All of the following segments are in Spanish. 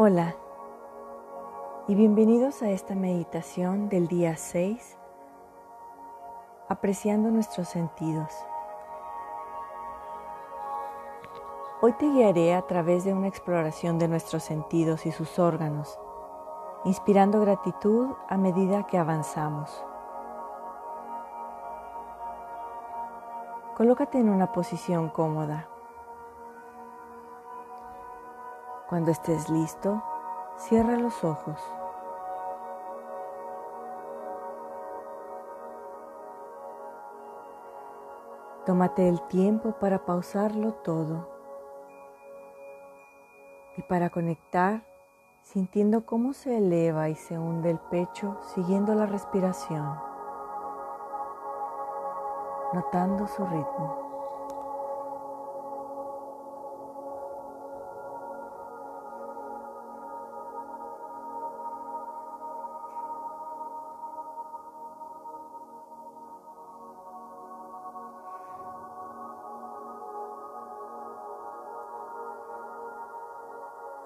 Hola y bienvenidos a esta meditación del día 6, apreciando nuestros sentidos. Hoy te guiaré a través de una exploración de nuestros sentidos y sus órganos, inspirando gratitud a medida que avanzamos. Colócate en una posición cómoda. Cuando estés listo, cierra los ojos. Tómate el tiempo para pausarlo todo y para conectar sintiendo cómo se eleva y se hunde el pecho siguiendo la respiración, notando su ritmo.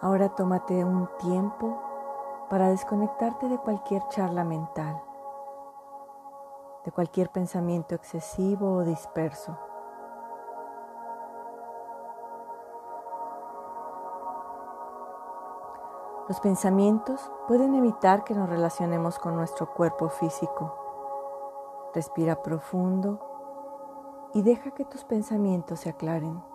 Ahora tómate un tiempo para desconectarte de cualquier charla mental, de cualquier pensamiento excesivo o disperso. Los pensamientos pueden evitar que nos relacionemos con nuestro cuerpo físico. Respira profundo y deja que tus pensamientos se aclaren.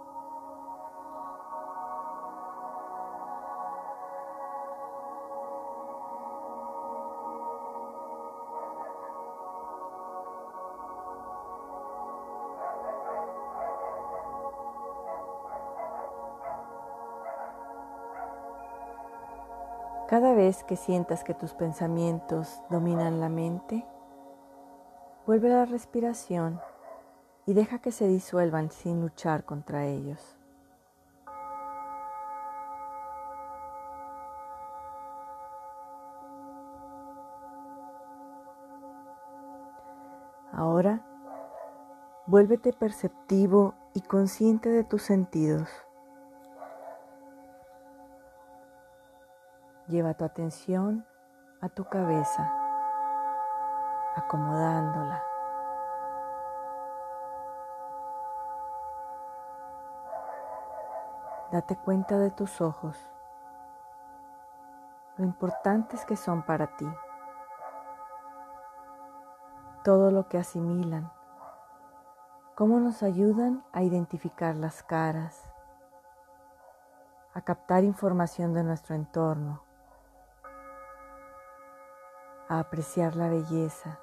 Cada vez que sientas que tus pensamientos dominan la mente, vuelve a la respiración y deja que se disuelvan sin luchar contra ellos. Ahora, vuélvete perceptivo y consciente de tus sentidos. Lleva tu atención a tu cabeza, acomodándola. Date cuenta de tus ojos, lo importantes que son para ti, todo lo que asimilan, cómo nos ayudan a identificar las caras, a captar información de nuestro entorno a apreciar la belleza.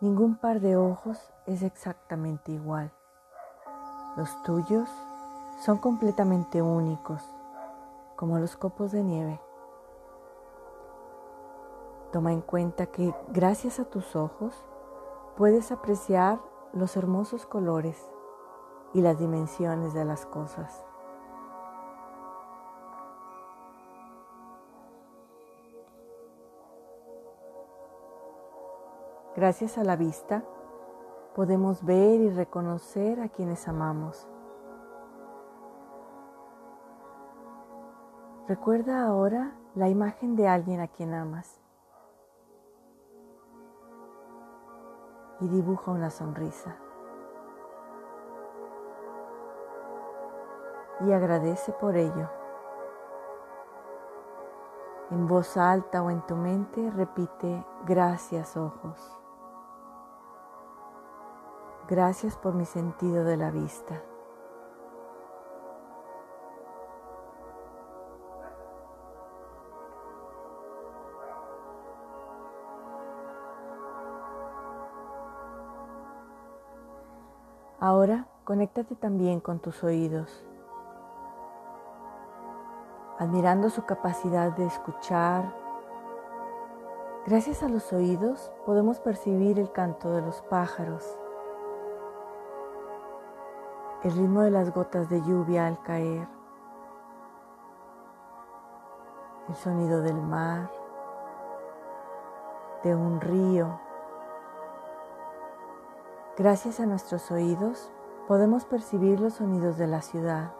Ningún par de ojos es exactamente igual. Los tuyos son completamente únicos, como los copos de nieve. Toma en cuenta que gracias a tus ojos puedes apreciar los hermosos colores y las dimensiones de las cosas. Gracias a la vista podemos ver y reconocer a quienes amamos. Recuerda ahora la imagen de alguien a quien amas y dibuja una sonrisa. Y agradece por ello. En voz alta o en tu mente repite gracias ojos. Gracias por mi sentido de la vista. Ahora conéctate también con tus oídos, admirando su capacidad de escuchar. Gracias a los oídos podemos percibir el canto de los pájaros el ritmo de las gotas de lluvia al caer, el sonido del mar, de un río. Gracias a nuestros oídos podemos percibir los sonidos de la ciudad,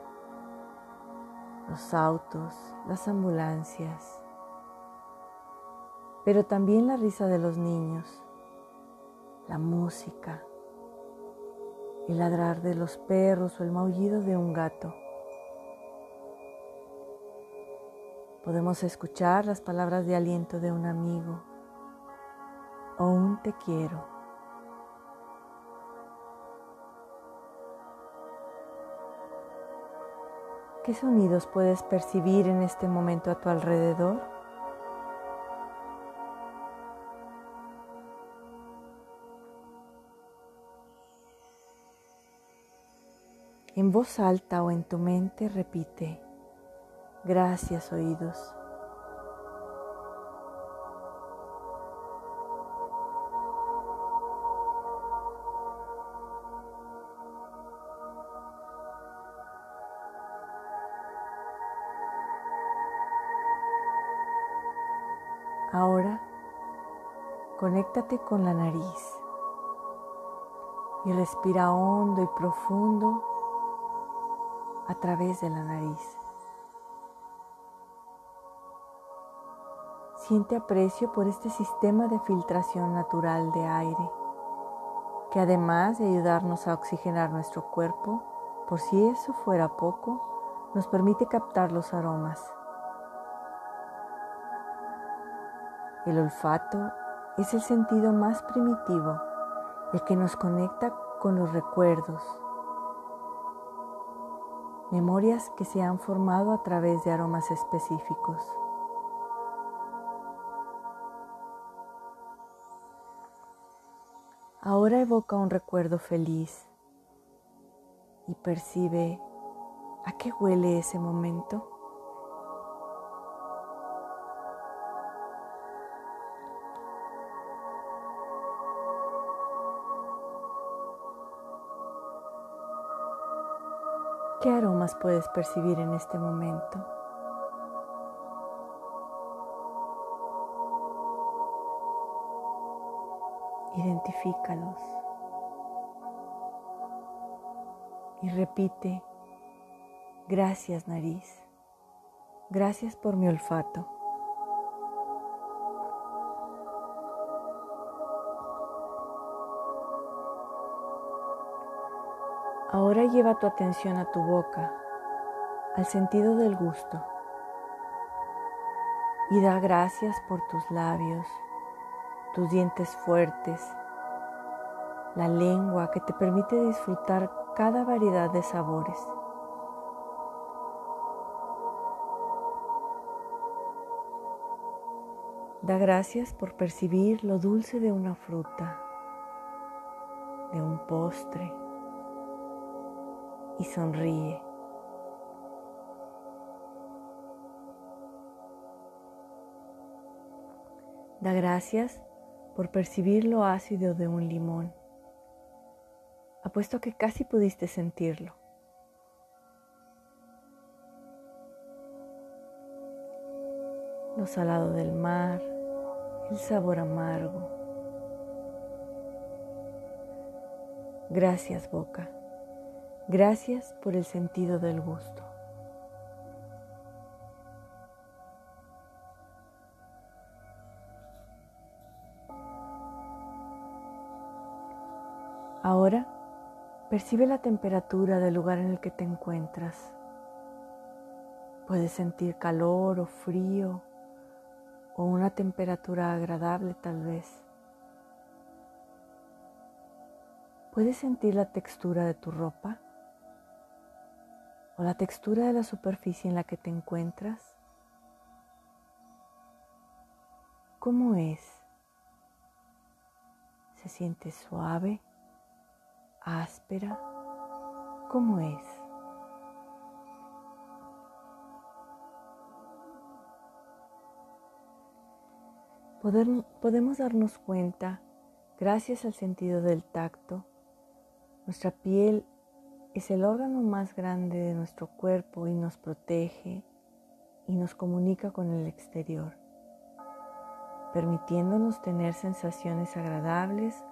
los autos, las ambulancias, pero también la risa de los niños, la música, el ladrar de los perros o el maullido de un gato. Podemos escuchar las palabras de aliento de un amigo o un te quiero. ¿Qué sonidos puedes percibir en este momento a tu alrededor? En voz alta o en tu mente repite, gracias oídos. Ahora conéctate con la nariz y respira hondo y profundo a través de la nariz. Siente aprecio por este sistema de filtración natural de aire, que además de ayudarnos a oxigenar nuestro cuerpo, por si eso fuera poco, nos permite captar los aromas. El olfato es el sentido más primitivo, el que nos conecta con los recuerdos, memorias que se han formado a través de aromas específicos. Ahora evoca un recuerdo feliz y percibe a qué huele ese momento. ¿Qué aromas puedes percibir en este momento? Identifícalos y repite, gracias nariz, gracias por mi olfato. Ahora lleva tu atención a tu boca, al sentido del gusto, y da gracias por tus labios, tus dientes fuertes, la lengua que te permite disfrutar cada variedad de sabores. Da gracias por percibir lo dulce de una fruta, de un postre y sonríe. Da gracias por percibir lo ácido de un limón. Apuesto que casi pudiste sentirlo. Lo salado del mar, el sabor amargo. Gracias boca. Gracias por el sentido del gusto. Ahora percibe la temperatura del lugar en el que te encuentras. Puedes sentir calor o frío o una temperatura agradable tal vez. ¿Puedes sentir la textura de tu ropa? O la textura de la superficie en la que te encuentras? ¿Cómo es? ¿Se siente suave? ¿Áspera? ¿Cómo es? podemos darnos cuenta, gracias al sentido del tacto, nuestra piel es el órgano más grande de nuestro cuerpo y nos protege y nos comunica con el exterior, permitiéndonos tener sensaciones agradables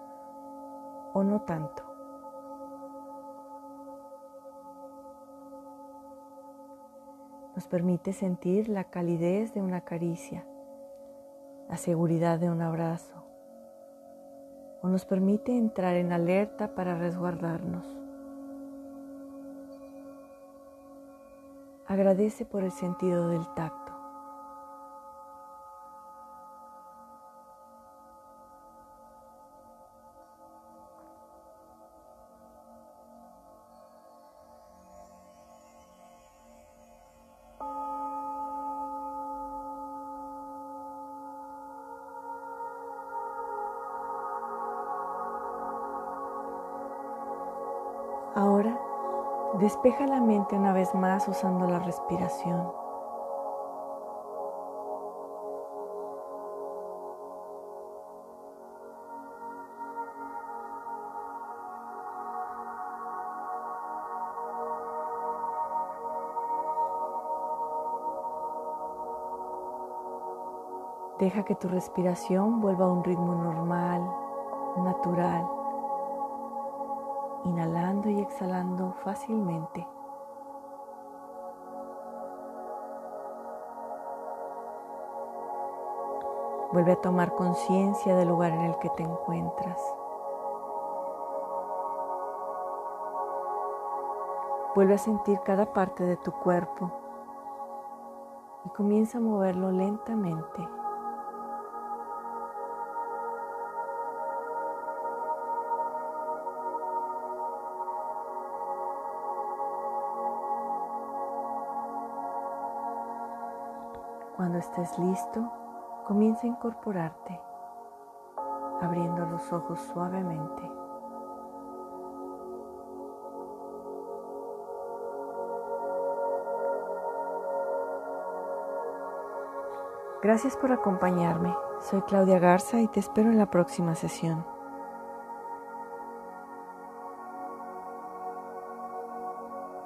o no tanto. nos permite sentir la calidez de una caricia, la seguridad de un abrazo, o nos permite entrar en alerta para resguardarnos. Agradece por el sentido del tacto. Ahora despeja la mente una vez más usando la respiración. Deja que tu respiración vuelva a un ritmo normal, natural inhalando y exhalando fácilmente. Vuelve a tomar conciencia del lugar en el que te encuentras. Vuelve a sentir cada parte de tu cuerpo y comienza a moverlo lentamente. Cuando estés listo, comienza a incorporarte, abriendo los ojos suavemente. Gracias por acompañarme. Soy Claudia Garza y te espero en la próxima sesión.